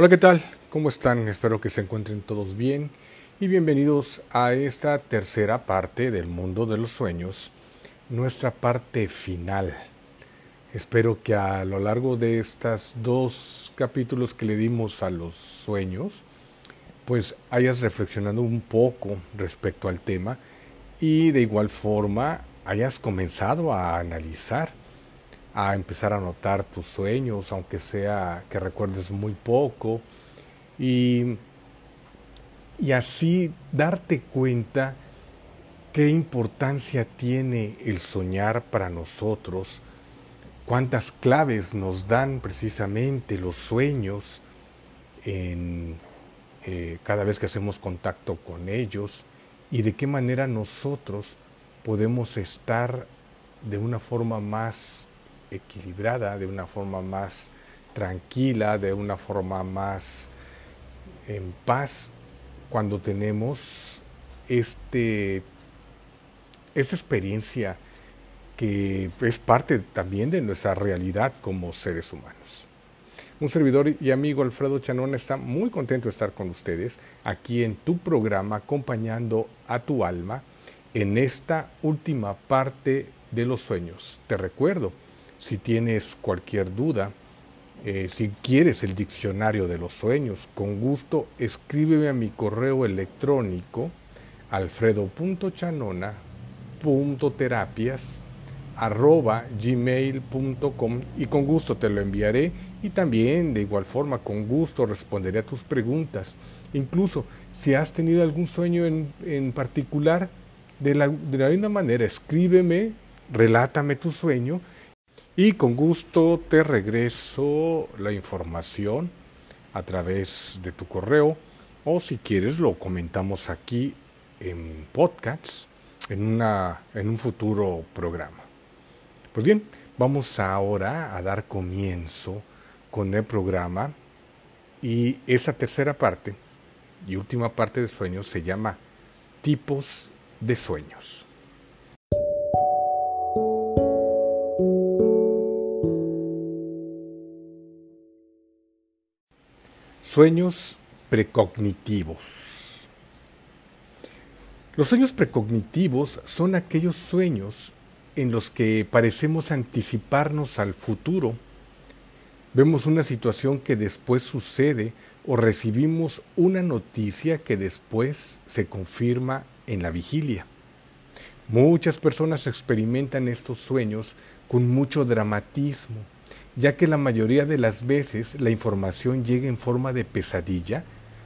Hola, ¿qué tal? ¿Cómo están? Espero que se encuentren todos bien y bienvenidos a esta tercera parte del mundo de los sueños, nuestra parte final. Espero que a lo largo de estos dos capítulos que le dimos a los sueños, pues hayas reflexionado un poco respecto al tema y de igual forma hayas comenzado a analizar a empezar a notar tus sueños, aunque sea que recuerdes muy poco, y, y así darte cuenta qué importancia tiene el soñar para nosotros, cuántas claves nos dan precisamente los sueños en, eh, cada vez que hacemos contacto con ellos y de qué manera nosotros podemos estar de una forma más equilibrada, de una forma más tranquila, de una forma más en paz, cuando tenemos este, esta experiencia que es parte también de nuestra realidad como seres humanos. Un servidor y amigo Alfredo Chanón está muy contento de estar con ustedes aquí en tu programa acompañando a tu alma en esta última parte de los sueños. Te recuerdo, si tienes cualquier duda, eh, si quieres el diccionario de los sueños, con gusto escríbeme a mi correo electrónico alfredo.chanona.terapias.gmail.com y con gusto te lo enviaré y también de igual forma con gusto responderé a tus preguntas. Incluso si has tenido algún sueño en, en particular, de la, de la misma manera escríbeme, relátame tu sueño y con gusto te regreso la información a través de tu correo o si quieres lo comentamos aquí en podcasts en, una, en un futuro programa. Pues bien, vamos ahora a dar comienzo con el programa y esa tercera parte y última parte de sueños se llama tipos de sueños. Sueños precognitivos. Los sueños precognitivos son aquellos sueños en los que parecemos anticiparnos al futuro. Vemos una situación que después sucede o recibimos una noticia que después se confirma en la vigilia. Muchas personas experimentan estos sueños con mucho dramatismo ya que la mayoría de las veces la información llega en forma de pesadilla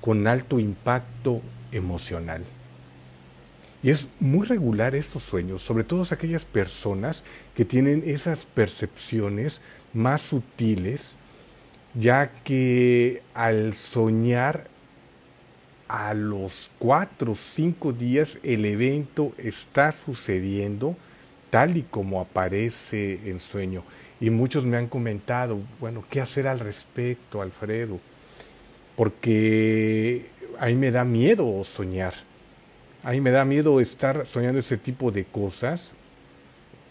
con alto impacto emocional. Y es muy regular estos sueños, sobre todo aquellas personas que tienen esas percepciones más sutiles, ya que al soñar a los cuatro o cinco días el evento está sucediendo tal y como aparece en sueño. Y muchos me han comentado, bueno, ¿qué hacer al respecto, Alfredo? Porque a mí me da miedo soñar. A mí me da miedo estar soñando ese tipo de cosas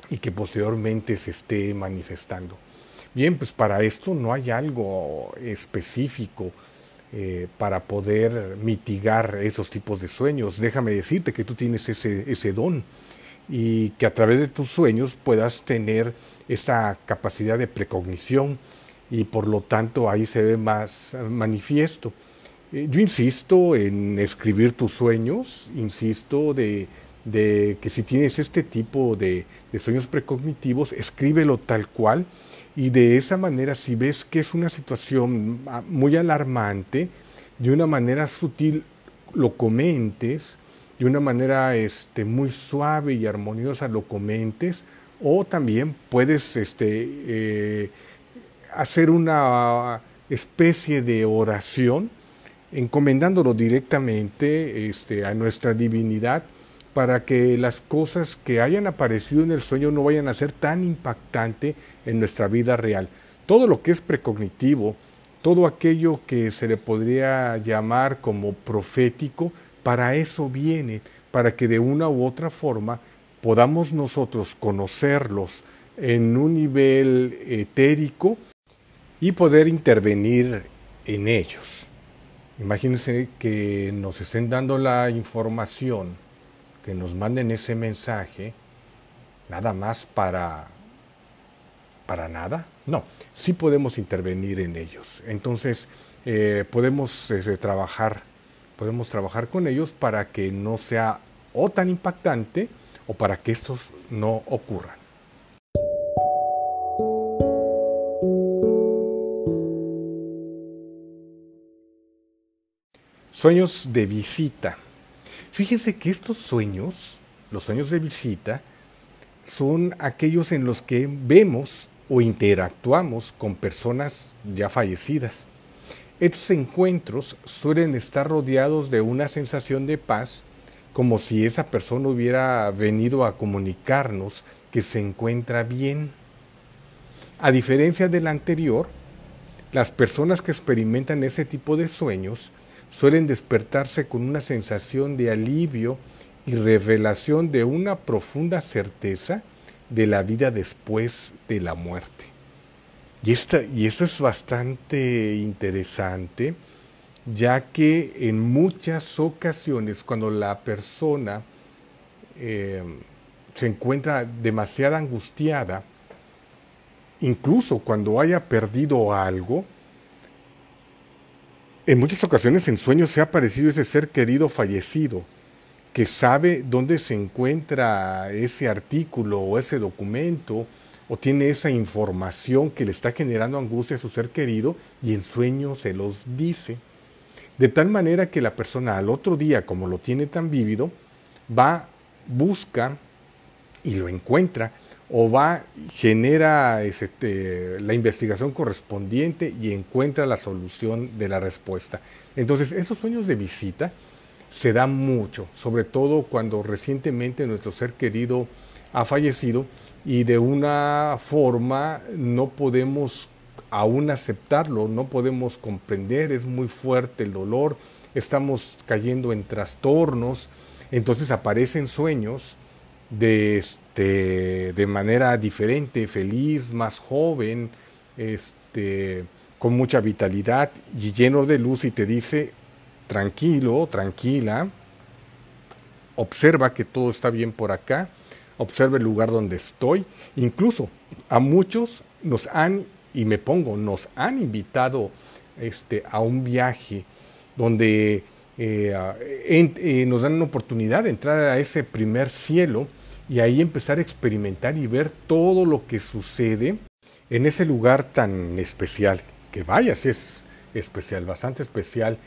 y que posteriormente se esté manifestando. Bien, pues para esto no hay algo específico eh, para poder mitigar esos tipos de sueños. Déjame decirte que tú tienes ese, ese don y que a través de tus sueños puedas tener esta capacidad de precognición y por lo tanto ahí se ve más manifiesto. Eh, yo insisto en escribir tus sueños, insisto de, que si tienes este tipo de, de, sueños precognitivos, escríbelo tal cual y de esa manera si ves que es una situación ah, muy alarmante, de una manera sutil lo comentes, de una manera este, muy suave y armoniosa lo comentes o también puedes este, eh, hacer una especie de oración encomendándolo directamente este, a nuestra divinidad para que las cosas que hayan aparecido en el sueño no vayan a ser tan impactante en nuestra vida real. Todo lo que es precognitivo, todo aquello que se le podría llamar como profético, para eso viene, para que de una u otra forma podamos nosotros conocerlos en un nivel etérico y poder intervenir en ellos. Imagínense que nos estén dando la información, que nos manden ese mensaje, nada más para para nada. No, sí podemos intervenir en ellos. Entonces eh, podemos este, trabajar, podemos trabajar con ellos para que no sea o tan impactante o para que estos no ocurran. Sueños de visita. Fíjense que estos sueños, los sueños de visita, son aquellos en los que vemos o interactuamos con personas ya fallecidas. Estos encuentros suelen estar rodeados de una sensación de paz, como si esa persona hubiera venido a comunicarnos que se encuentra bien. A diferencia del anterior, las personas que experimentan ese tipo de sueños suelen despertarse con una sensación de alivio y revelación de una profunda certeza de la vida después de la muerte. Y, y esto es bastante interesante, ya que en muchas ocasiones cuando la persona eh, se encuentra demasiado angustiada, incluso cuando haya perdido algo, en muchas ocasiones en sueños se ha aparecido ese ser querido fallecido, que sabe dónde se encuentra ese artículo o ese documento o tiene esa información que le está generando angustia a su ser querido y en sueños se los dice. De tal manera que la persona al otro día, como lo tiene tan vívido, va, busca y lo encuentra o va, genera este, la investigación correspondiente y encuentra la solución de la respuesta. Entonces, esos sueños de visita se da mucho, sobre todo cuando recientemente nuestro ser querido ha fallecido y de una forma no podemos aún aceptarlo, no podemos comprender, es muy fuerte el dolor, estamos cayendo en trastornos, entonces aparecen sueños de, este, de manera diferente, feliz, más joven, este, con mucha vitalidad y lleno de luz y te dice, tranquilo, tranquila, observa que todo está bien por acá, observa el lugar donde estoy, incluso a muchos nos han, y me pongo, nos han invitado este, a un viaje donde eh, eh, nos dan una oportunidad de entrar a ese primer cielo y ahí empezar a experimentar y ver todo lo que sucede en ese lugar tan especial. Que vayas, es especial, bastante especial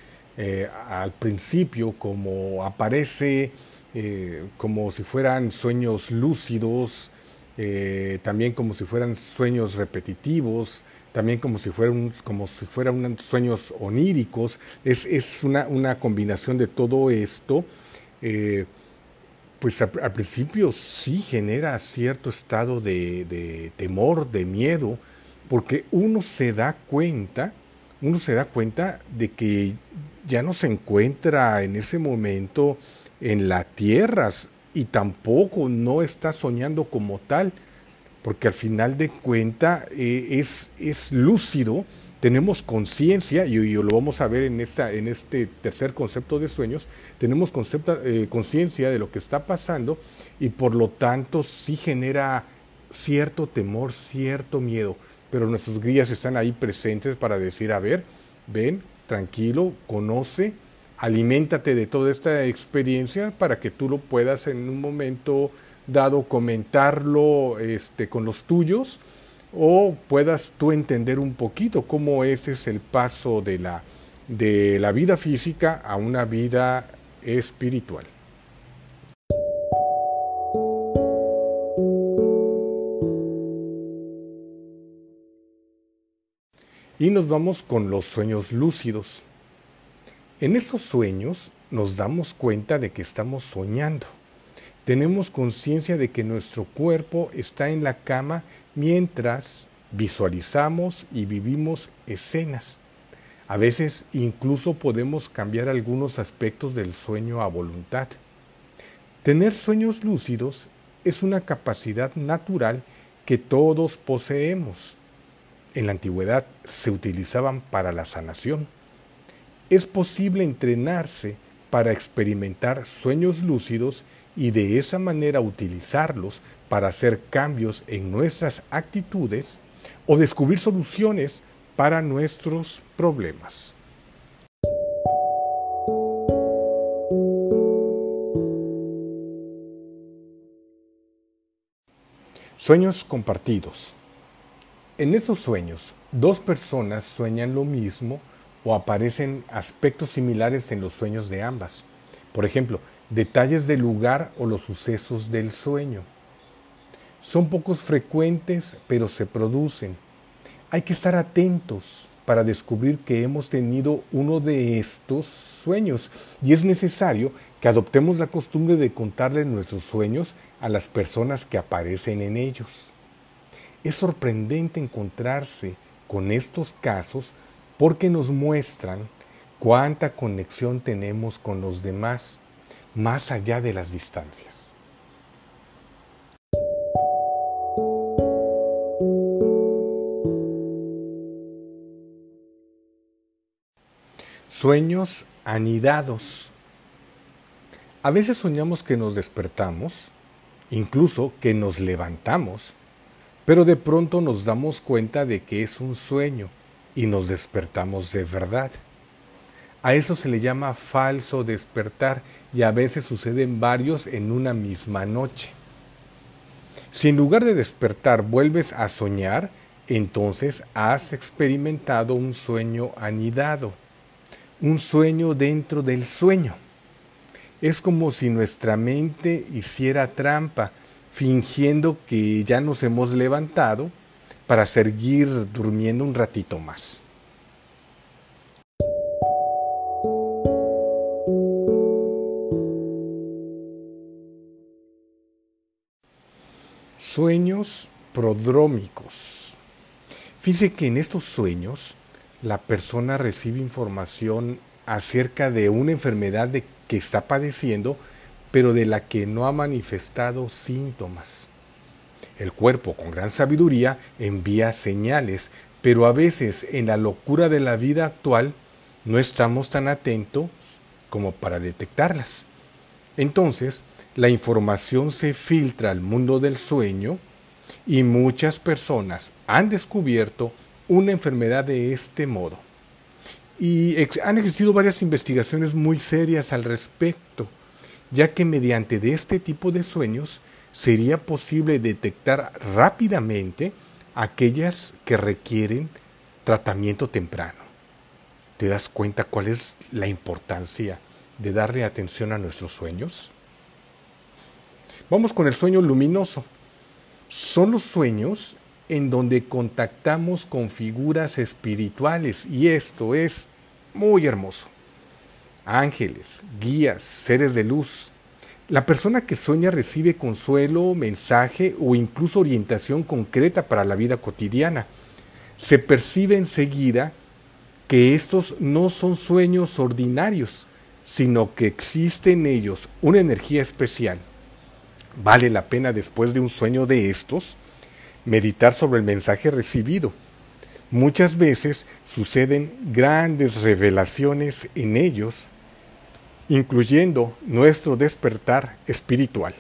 eh, al principio como aparece eh, como si fueran sueños lúcidos, eh, también como si fueran sueños repetitivos, también como si fueran, como si fueran sueños oníricos. Es, es una, una, combinación de todo esto. pues al, principio sí genera cierto estado de, de temor, de miedo, porque uno se da cuenta, uno se da cuenta de que ya no se encuentra en ese momento en la tierra y tampoco no está soñando como tal, porque al final de cuenta eh, es, es lúcido, tenemos conciencia, y, lo vamos a ver en, esta, en este tercer concepto de sueños, tenemos eh, conciencia de lo que está pasando y por lo tanto sí genera cierto temor, cierto miedo, pero nuestros guías están ahí presentes para decir, a ver, ven, tranquilo, conoce, aliméntate de toda esta experiencia para que tú lo puedas en un momento dado comentarlo este, con los tuyos o puedas tú entender un poquito cómo ese es el paso de la, de la vida física a una vida espiritual. Y nos vamos con los sueños lúcidos. En estos sueños nos damos cuenta de que estamos soñando. Tenemos conciencia de que nuestro cuerpo está en la cama mientras visualizamos y vivimos escenas. A veces incluso podemos cambiar algunos aspectos del sueño a voluntad. Tener sueños lúcidos es una capacidad natural que todos poseemos en la antigüedad se utilizaban para la sanación. Es posible entrenarse para experimentar sueños lúcidos y de esa manera utilizarlos para hacer cambios en nuestras actitudes o descubrir soluciones para nuestros problemas. Sueños compartidos. En estos sueños, dos personas sueñan lo mismo o aparecen aspectos similares en los sueños de ambas. Por ejemplo, detalles del lugar o los sucesos del sueño. Son pocos frecuentes, pero se producen. Hay que estar atentos para descubrir que hemos tenido uno de estos sueños y es necesario que adoptemos la costumbre de contarle nuestros sueños a las personas que aparecen en ellos. Es sorprendente encontrarse con estos casos porque nos muestran cuánta conexión tenemos con los demás más allá de las distancias. Sueños anidados. A veces soñamos que nos despertamos, incluso que nos levantamos, pero de pronto nos damos cuenta de que es un sueño y nos despertamos de verdad. A eso se le llama falso despertar y a veces suceden varios en una misma noche. Si en lugar de despertar vuelves a soñar, entonces has experimentado un sueño anidado, un sueño dentro del sueño. Es como si nuestra mente hiciera trampa, fingiendo que ya nos hemos levantado para seguir durmiendo un ratito más. Sueños prodrómicos. Fíjese que en estos sueños la persona recibe información acerca de una enfermedad de que está padeciendo, pero de la que no ha manifestado síntomas. El cuerpo, con gran sabiduría, envía señales, pero a veces en la locura de la vida actual no estamos tan atentos como para detectarlas. Entonces, la información se filtra al mundo del sueño y muchas personas han descubierto una enfermedad de este modo. Y han existido varias investigaciones muy serias al respecto, ya que mediante de este tipo de sueños sería posible detectar rápidamente aquellas que requieren tratamiento temprano. ¿Te das cuenta cuál es la importancia de darle atención a nuestros sueños? Vamos con el sueño luminoso. Son los sueños en donde contactamos con figuras espirituales y esto es muy hermoso. Ángeles, guías, seres de luz, la persona que sueña recibe consuelo, mensaje o incluso orientación concreta para la vida cotidiana. Se percibe enseguida que estos no son sueños ordinarios, sino que existe en ellos una energía especial. Vale la pena después de un sueño de estos meditar sobre el mensaje recibido. Muchas veces suceden grandes revelaciones en ellos incluyendo nuestro despertar espiritual.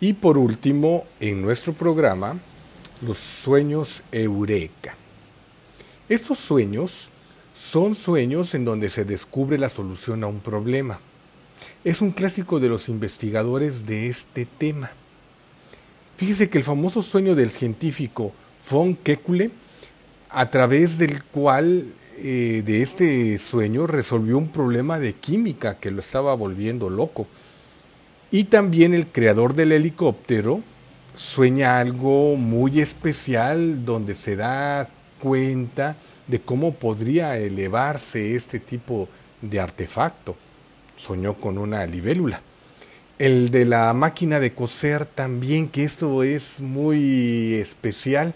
Y por último, en nuestro programa, los sueños eureka. Estos sueños son sueños en donde se descubre la solución a un problema. Es un clásico de los investigadores de este tema. Fíjese que el famoso sueño del científico von Kekule, a través del cual eh, de este sueño resolvió un problema de química que lo estaba volviendo loco. Y también el creador del helicóptero sueña algo muy especial donde se da cuenta de cómo podría elevarse este tipo de artefacto. Soñó con una libélula. El de la máquina de coser también, que esto es muy especial,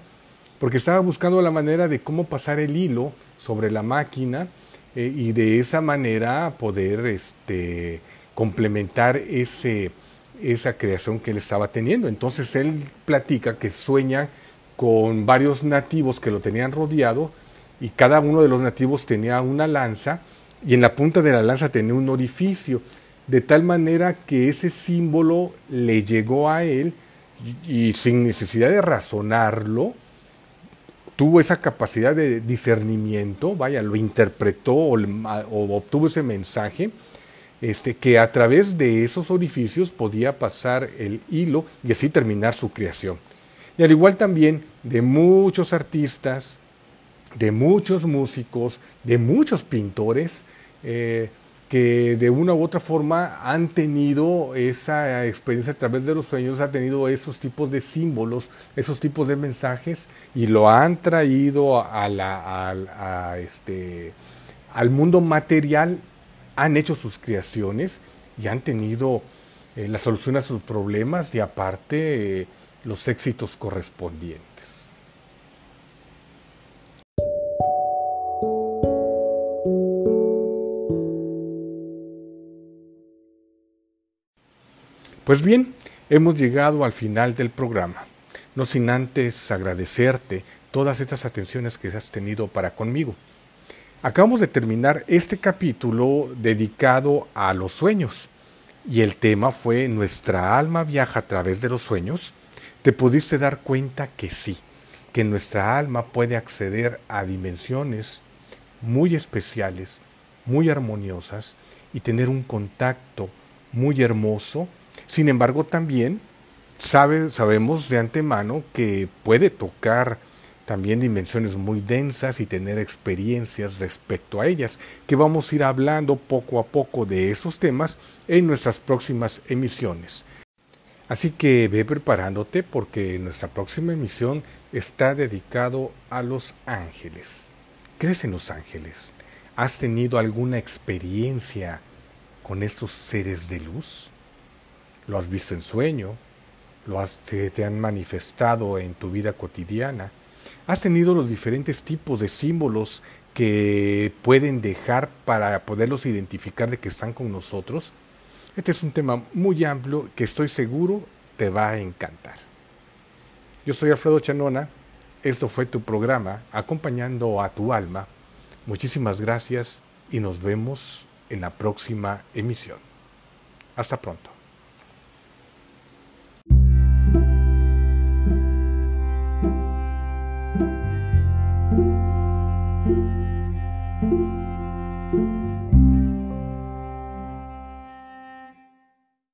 porque estaba buscando la manera de cómo pasar el hilo sobre la máquina eh, y de esa manera poder este, complementar ese, esa creación que él estaba teniendo. Entonces él platica que sueña con varios nativos que lo tenían rodeado y cada uno de los nativos tenía una lanza y en la punta de la lanza tenía un orificio, de tal manera que ese símbolo le llegó a él y, sin necesidad de razonarlo, tuvo esa capacidad de discernimiento, vaya, lo interpretó o, obtuvo ese mensaje este, que a través de esos orificios podía pasar el hilo y así terminar su creación. Y al igual también de muchos artistas, de muchos músicos, de muchos pintores, eh, que de una u otra forma han tenido esa experiencia a través de los sueños, han tenido esos tipos de símbolos, esos tipos de mensajes y lo han traído a la, este, al mundo material han hecho sus creaciones y han tenido eh, la solución a sus problemas y aparte eh, los éxitos correspondientes. Pues bien, hemos llegado al final del programa, no sin antes agradecerte todas estas atenciones que has tenido para conmigo. Acabamos de terminar este capítulo dedicado a los sueños y el tema fue ¿Nuestra alma viaja a través de los sueños? Te pudiste dar cuenta que sí, que nuestra alma puede acceder a dimensiones muy especiales, muy armoniosas y tener un contacto muy hermoso. Sin embargo, también sabe, sabemos de antemano que puede tocar también dimensiones muy densas y tener experiencias respecto a ellas, que vamos a ir hablando poco a poco de esos temas en nuestras próximas emisiones. Así que ve preparándote porque nuestra próxima emisión está dedicado a los ángeles. ¿Crees en los ángeles? ¿Has tenido alguna experiencia con estos seres de luz? ¿Lo has visto en sueño? ¿Lo has, te han manifestado en tu vida cotidiana? has tenido los diferentes tipos de símbolos que pueden dejar para poderlos identificar de que están con nosotros. Este es un tema muy amplio que estoy seguro te va a encantar. Yo soy Alfredo Chanona, esto fue tu programa acompañando a tu alma. Muchísimas gracias y nos vemos en la próxima emisión. Hasta pronto.